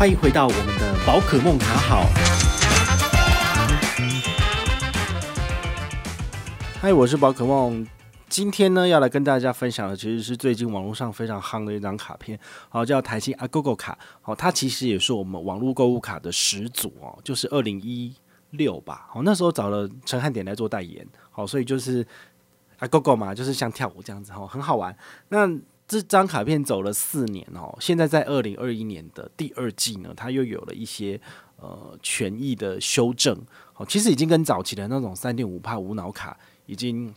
欢迎回到我们的宝可梦卡好。嗨，我是宝可梦。今天呢，要来跟大家分享的，其实是最近网络上非常夯的一张卡片，好，叫台新阿 GoGo 卡。好，它其实也是我们网络购物卡的始祖哦，就是二零一六吧。好，那时候找了陈汉典来做代言。好，所以就是阿 GoGo 嘛，就是像跳舞这样子，哈，很好玩。那这张卡片走了四年哦，现在在二零二一年的第二季呢，它又有了一些呃权益的修正。好，其实已经跟早期的那种三点五帕无脑卡已经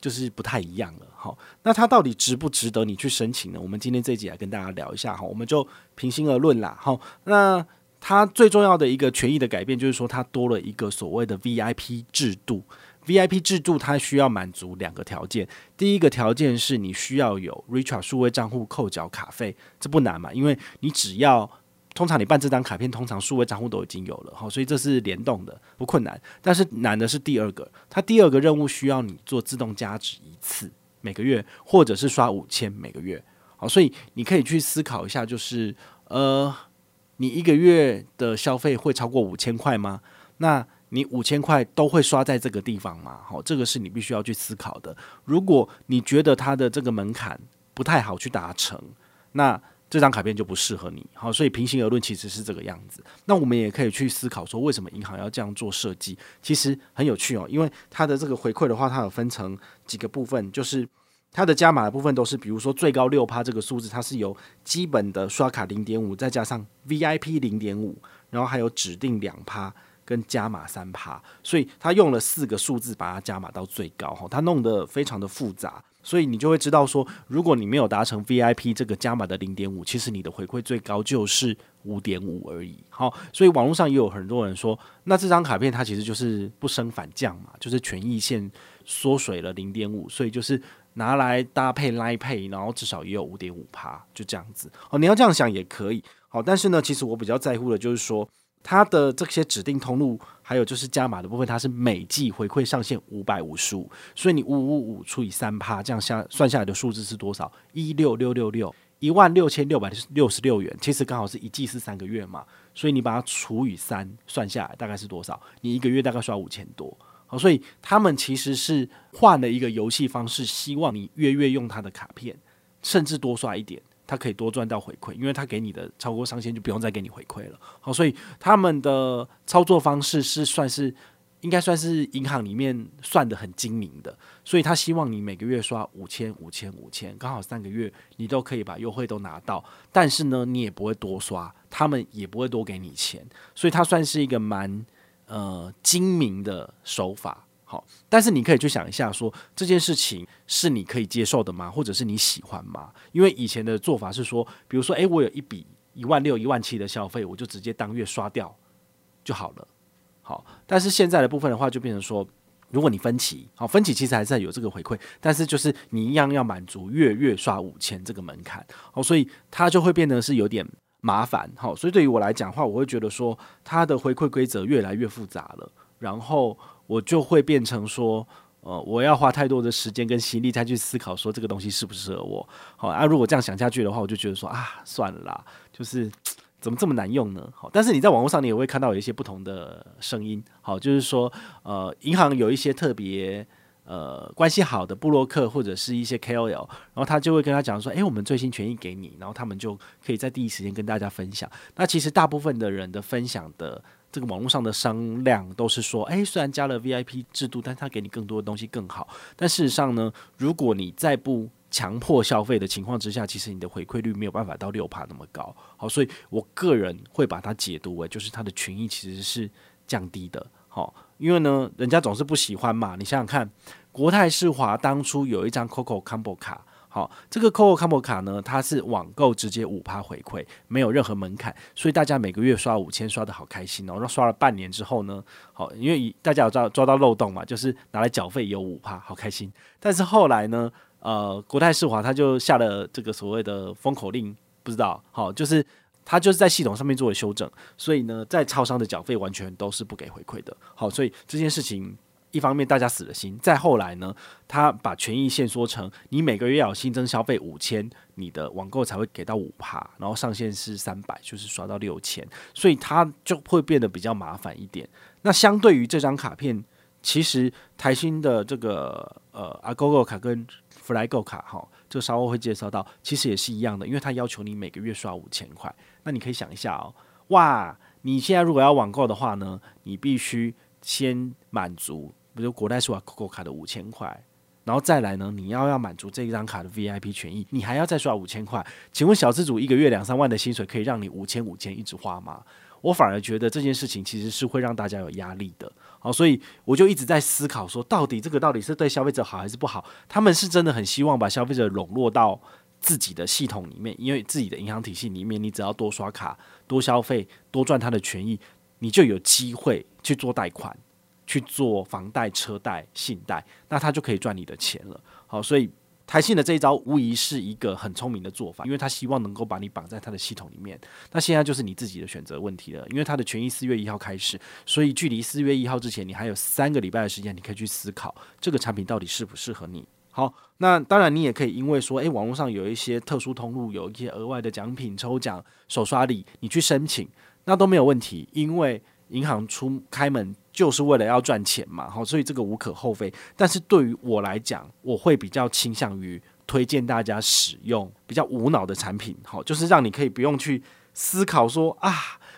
就是不太一样了。好，那它到底值不值得你去申请呢？我们今天这一集来跟大家聊一下哈，我们就平心而论啦。好，那它最重要的一个权益的改变就是说，它多了一个所谓的 VIP 制度。VIP 制度它需要满足两个条件，第一个条件是你需要有 Richart 数位账户扣缴卡费，这不难嘛，因为你只要通常你办这张卡片，通常数位账户都已经有了，好，所以这是联动的，不困难。但是难的是第二个，它第二个任务需要你做自动加值一次每个月，或者是刷五千每个月，好，所以你可以去思考一下，就是呃，你一个月的消费会超过五千块吗？那你五千块都会刷在这个地方吗？好，这个是你必须要去思考的。如果你觉得它的这个门槛不太好去达成，那这张卡片就不适合你。好，所以平心而论，其实是这个样子。那我们也可以去思考说，为什么银行要这样做设计？其实很有趣哦，因为它的这个回馈的话，它有分成几个部分，就是它的加码的部分都是，比如说最高六趴这个数字，它是由基本的刷卡零点五，再加上 VIP 零点五，然后还有指定两趴。跟加码三趴，所以他用了四个数字把它加码到最高哈，他弄得非常的复杂，所以你就会知道说，如果你没有达成 VIP 这个加码的零点五，其实你的回馈最高就是五点五而已。好，所以网络上也有很多人说，那这张卡片它其实就是不升反降嘛，就是权益线缩水了零点五，所以就是拿来搭配 Line Pay，然后至少也有五点五趴，就这样子。哦，你要这样想也可以。好，但是呢，其实我比较在乎的就是说。它的这些指定通路，还有就是加码的部分，它是每季回馈上限五百五十五，所以你五五五除以三趴，这样下算下来的数字是多少？一六六六六，一万六千六百六十六元，其实刚好是一季是三个月嘛，所以你把它除以三，算下来大概是多少？你一个月大概刷五千多，好，所以他们其实是换了一个游戏方式，希望你月月用他的卡片，甚至多刷一点。他可以多赚到回馈，因为他给你的超过上限就不用再给你回馈了。好，所以他们的操作方式是算是应该算是银行里面算得很精明的，所以他希望你每个月刷五千、五千、五千，刚好三个月你都可以把优惠都拿到，但是呢，你也不会多刷，他们也不会多给你钱，所以他算是一个蛮呃精明的手法。但是你可以去想一下说，这件事情是你可以接受的吗？或者是你喜欢吗？因为以前的做法是说，比如说，诶，我有一笔一万六、一万七的消费，我就直接当月刷掉就好了。好，但是现在的部分的话，就变成说，如果你分期，好，分期其实还是有这个回馈，但是就是你一样要满足月月刷五千这个门槛，好，所以它就会变得是有点麻烦。好，所以对于我来讲的话，我会觉得说，它的回馈规则越来越复杂了，然后。我就会变成说，呃，我要花太多的时间跟心力再去思考说这个东西适不适合我。好啊，如果这样想下去的话，我就觉得说啊，算了啦，就是怎么这么难用呢？好，但是你在网络上你也会看到有一些不同的声音。好，就是说，呃，银行有一些特别呃关系好的部落客或者是一些 KOL，然后他就会跟他讲说，诶，我们最新权益给你，然后他们就可以在第一时间跟大家分享。那其实大部分的人的分享的。这个网络上的商量都是说，诶，虽然加了 VIP 制度，但他给你更多的东西更好。但事实上呢，如果你在不强迫消费的情况之下，其实你的回馈率没有办法到六趴那么高。好，所以我个人会把它解读为，就是它的权益其实是降低的。好，因为呢，人家总是不喜欢嘛。你想想看，国泰世华当初有一张 COCO Combo 卡。好，这个 COCO Combo 卡呢，它是网购直接五趴回馈，没有任何门槛，所以大家每个月刷五千，刷的好开心哦。然后刷了半年之后呢，好，因为大家有抓抓到漏洞嘛，就是拿来缴费有五趴，好开心。但是后来呢，呃，国泰世华他就下了这个所谓的封口令，不知道，好，就是他就是在系统上面做了修正，所以呢，在超商的缴费完全都是不给回馈的。好，所以这件事情一方面大家死了心，再后来呢，他把权益限缩成你每个月要新增消费五千，你的网购才会给到五趴，然后上限是三百，就是刷到六千，所以它就会变得比较麻烦一点。那相对于这张卡片，其实台新的这个呃阿 GoGo 卡跟 Flygo 卡哈，这稍后会介绍到，其实也是一样的，因为它要求你每个月刷五千块。那你可以想一下哦，哇，你现在如果要网购的话呢，你必须先满足。比如国泰世华 COCO 卡的五千块，然后再来呢，你要要满足这一张卡的 VIP 权益，你还要再刷五千块。请问小资主一个月两三万的薪水，可以让你五千五千一直花吗？我反而觉得这件事情其实是会让大家有压力的。好，所以我就一直在思考说，到底这个到底是对消费者好还是不好？他们是真的很希望把消费者笼络到自己的系统里面，因为自己的银行体系里面，你只要多刷卡、多消费、多赚他的权益，你就有机会去做贷款。去做房贷、车贷、信贷，那他就可以赚你的钱了。好，所以台信的这一招无疑是一个很聪明的做法，因为他希望能够把你绑在他的系统里面。那现在就是你自己的选择问题了，因为他的权益四月一号开始，所以距离四月一号之前，你还有三个礼拜的时间，你可以去思考这个产品到底适不适合你。好，那当然你也可以因为说，诶，网络上有一些特殊通路，有一些额外的奖品、抽奖、手刷礼，你去申请，那都没有问题，因为银行出开门。就是为了要赚钱嘛，好，所以这个无可厚非。但是对于我来讲，我会比较倾向于推荐大家使用比较无脑的产品，好，就是让你可以不用去思考说啊。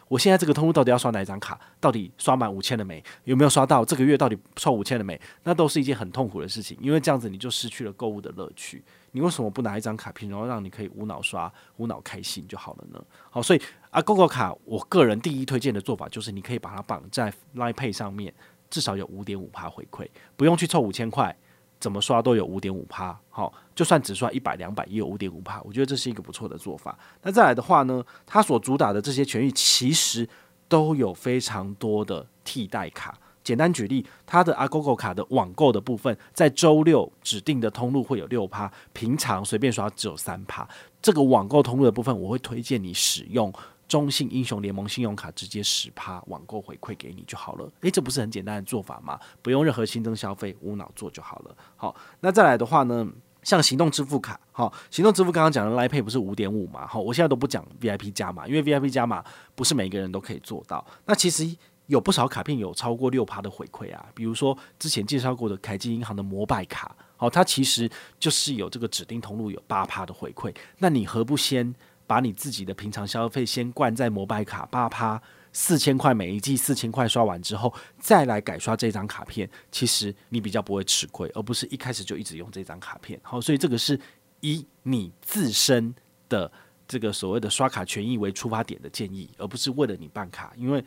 我现在这个通路到底要刷哪一张卡？到底刷满五千了没？有没有刷到？这个月到底凑五千了没？那都是一件很痛苦的事情，因为这样子你就失去了购物的乐趣。你为什么不拿一张卡片，然后让你可以无脑刷、无脑开心就好了呢？好，所以啊，GoGo 卡，我个人第一推荐的做法就是，你可以把它绑在 Line Pay 上面，至少有五点五趴回馈，不用去凑五千块。怎么刷都有五点五趴，好，就算只刷一百两百也有五点五趴，我觉得这是一个不错的做法。那再来的话呢，它所主打的这些权益其实都有非常多的替代卡。简单举例，它的 Agogo 卡的网购的部分，在周六指定的通路会有六趴，平常随便刷只有三趴。这个网购通路的部分，我会推荐你使用。中信英雄联盟信用卡直接十趴网购回馈给你就好了，诶，这不是很简单的做法吗？不用任何新增消费，无脑做就好了。好，那再来的话呢，像行动支付卡，好，行动支付刚刚讲的 Line Pay 不是五点五嘛？好，我现在都不讲 VIP 加码，因为 VIP 加码不是每个人都可以做到。那其实有不少卡片有超过六趴的回馈啊，比如说之前介绍过的凯基银行的摩拜卡，好，它其实就是有这个指定通路有八趴的回馈，那你何不先？把你自己的平常消费先灌在摩拜卡八趴四千块，每一季四千块刷完之后，再来改刷这张卡片，其实你比较不会吃亏，而不是一开始就一直用这张卡片。好，所以这个是以你自身的这个所谓的刷卡权益为出发点的建议，而不是为了你办卡。因为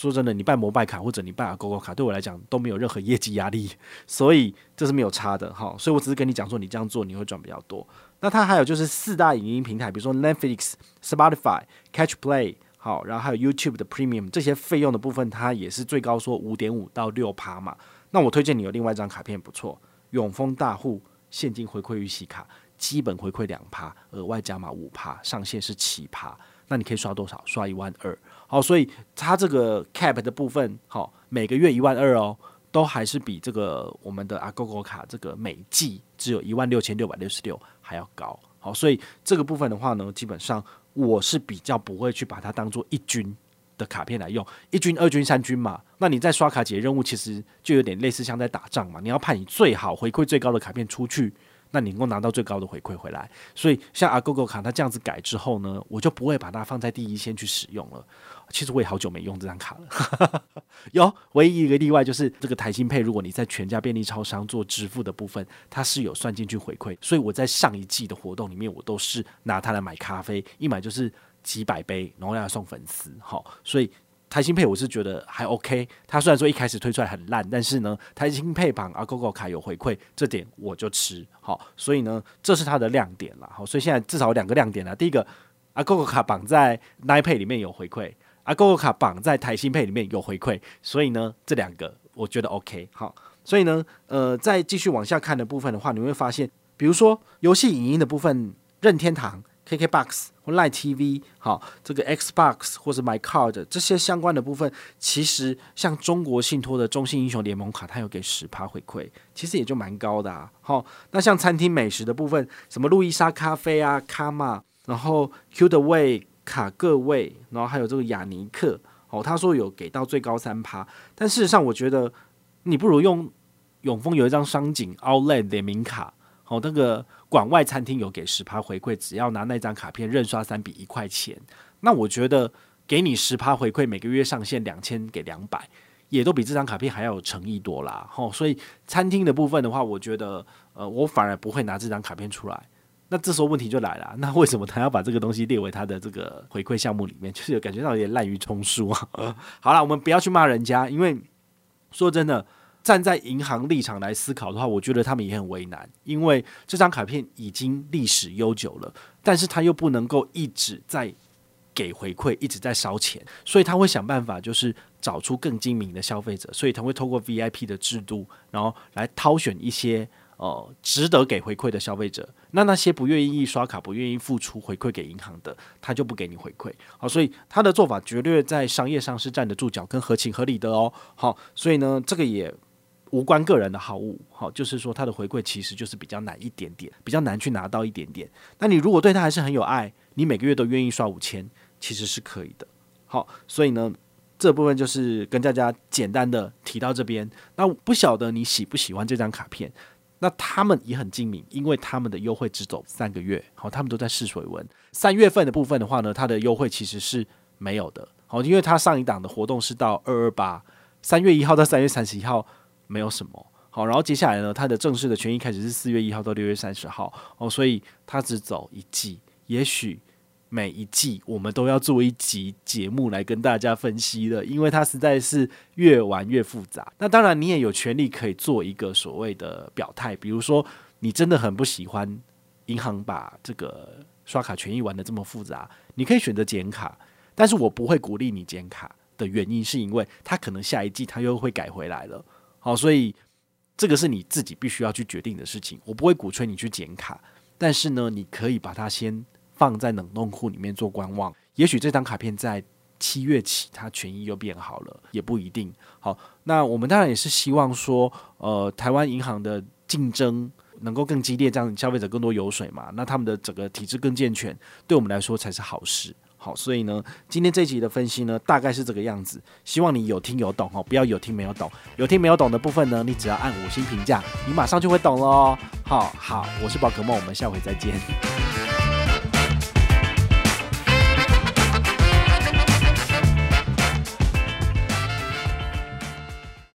说真的，你办摩拜卡或者你办 Agogo 卡，对我来讲都没有任何业绩压力，所以这是没有差的。哈，所以我只是跟你讲说，你这样做你会赚比较多。那它还有就是四大影音平台，比如说 Netflix、Spotify、Catch Play，好，然后还有 YouTube 的 Premium 这些费用的部分，它也是最高说五点五到六趴嘛。那我推荐你有另外一张卡片不错，永丰大户现金回馈预习卡，基本回馈两趴，额外加码五趴，上限是七趴。那你可以刷多少？刷一万二。好，所以它这个 Cap 的部分，好，每个月一万二哦。都还是比这个我们的 Agogo 卡这个每季只有一万六千六百六十六还要高，好，所以这个部分的话呢，基本上我是比较不会去把它当做一军的卡片来用，一军、二军、三军嘛，那你在刷卡解任务，其实就有点类似像在打仗嘛，你要派你最好回馈最高的卡片出去。那你能够拿到最高的回馈回来，所以像 Agogo 卡它这样子改之后呢，我就不会把它放在第一线去使用了。其实我也好久没用这张卡了，有唯一一个例外就是这个台新配如果你在全家便利超商做支付的部分，它是有算进去回馈，所以我在上一季的活动里面，我都是拿它来买咖啡，一买就是几百杯，然后要送粉丝，好，所以。台新配我是觉得还 OK，它虽然说一开始推出来很烂，但是呢，台新配绑 Agogo 卡有回馈，这点我就吃好，所以呢，这是它的亮点了。好，所以现在至少有两个亮点了。第一个，Agogo 卡绑在 nine pay 里面有回馈，Agogo 卡绑在台新配里面有回馈，所以呢，这两个我觉得 OK。好，所以呢，呃，再继续往下看的部分的话，你会发现，比如说游戏影音的部分，任天堂。KKBOX 或 Line TV，好，这个 Xbox 或者 My Card 这些相关的部分，其实像中国信托的中信英雄联盟卡，它有给十趴回馈，其实也就蛮高的啊。好，那像餐厅美食的部分，什么路易莎咖啡啊、卡玛，然后 Q 的味卡各位，然后还有这个雅尼克，哦，他说有给到最高三趴，但事实上我觉得你不如用永丰有一张商景 Outlet 联名卡。哦，那个馆外餐厅有给十趴回馈，只要拿那张卡片认刷三笔一块钱，那我觉得给你十趴回馈，每个月上限两千给两百，也都比这张卡片还要有诚意多啦。哦，所以餐厅的部分的话，我觉得呃，我反而不会拿这张卡片出来。那这时候问题就来了，那为什么他要把这个东西列为他的这个回馈项目里面？就是有感觉到有点滥竽充数啊。好了，我们不要去骂人家，因为说真的。站在银行立场来思考的话，我觉得他们也很为难，因为这张卡片已经历史悠久了，但是他又不能够一直在给回馈，一直在烧钱，所以他会想办法，就是找出更精明的消费者，所以他会透过 VIP 的制度，然后来挑选一些呃值得给回馈的消费者。那那些不愿意刷卡、不愿意付出回馈给银行的，他就不给你回馈。好，所以他的做法绝对在商业上是站得住脚，跟合情合理的哦。好，所以呢，这个也。无关个人的好物，好，就是说他的回馈其实就是比较难一点点，比较难去拿到一点点。那你如果对他还是很有爱，你每个月都愿意刷五千，其实是可以的。好，所以呢，这部分就是跟大家简单的提到这边。那不晓得你喜不喜欢这张卡片？那他们也很精明，因为他们的优惠只走三个月，好，他们都在试水温。三月份的部分的话呢，它的优惠其实是没有的，好，因为它上一档的活动是到二二八，三月一号到三月三十一号。没有什么好，然后接下来呢，它的正式的权益开始是四月一号到六月三十号哦，所以它只走一季。也许每一季我们都要做一集节目来跟大家分析的，因为它实在是越玩越复杂。那当然，你也有权利可以做一个所谓的表态，比如说你真的很不喜欢银行把这个刷卡权益玩得这么复杂，你可以选择减卡，但是我不会鼓励你减卡的原因是因为它可能下一季它又会改回来了。好，所以这个是你自己必须要去决定的事情。我不会鼓吹你去剪卡，但是呢，你可以把它先放在冷冻库里面做观望。也许这张卡片在七月起，它权益又变好了，也不一定。好，那我们当然也是希望说，呃，台湾银行的竞争能够更激烈，这样消费者更多油水嘛，那他们的整个体制更健全，对我们来说才是好事。好，所以呢，今天这集的分析呢，大概是这个样子。希望你有听有懂哦，不要有听没有懂。有听没有懂的部分呢，你只要按五星评价，你马上就会懂喽。好好，我是宝可梦，我们下回再见。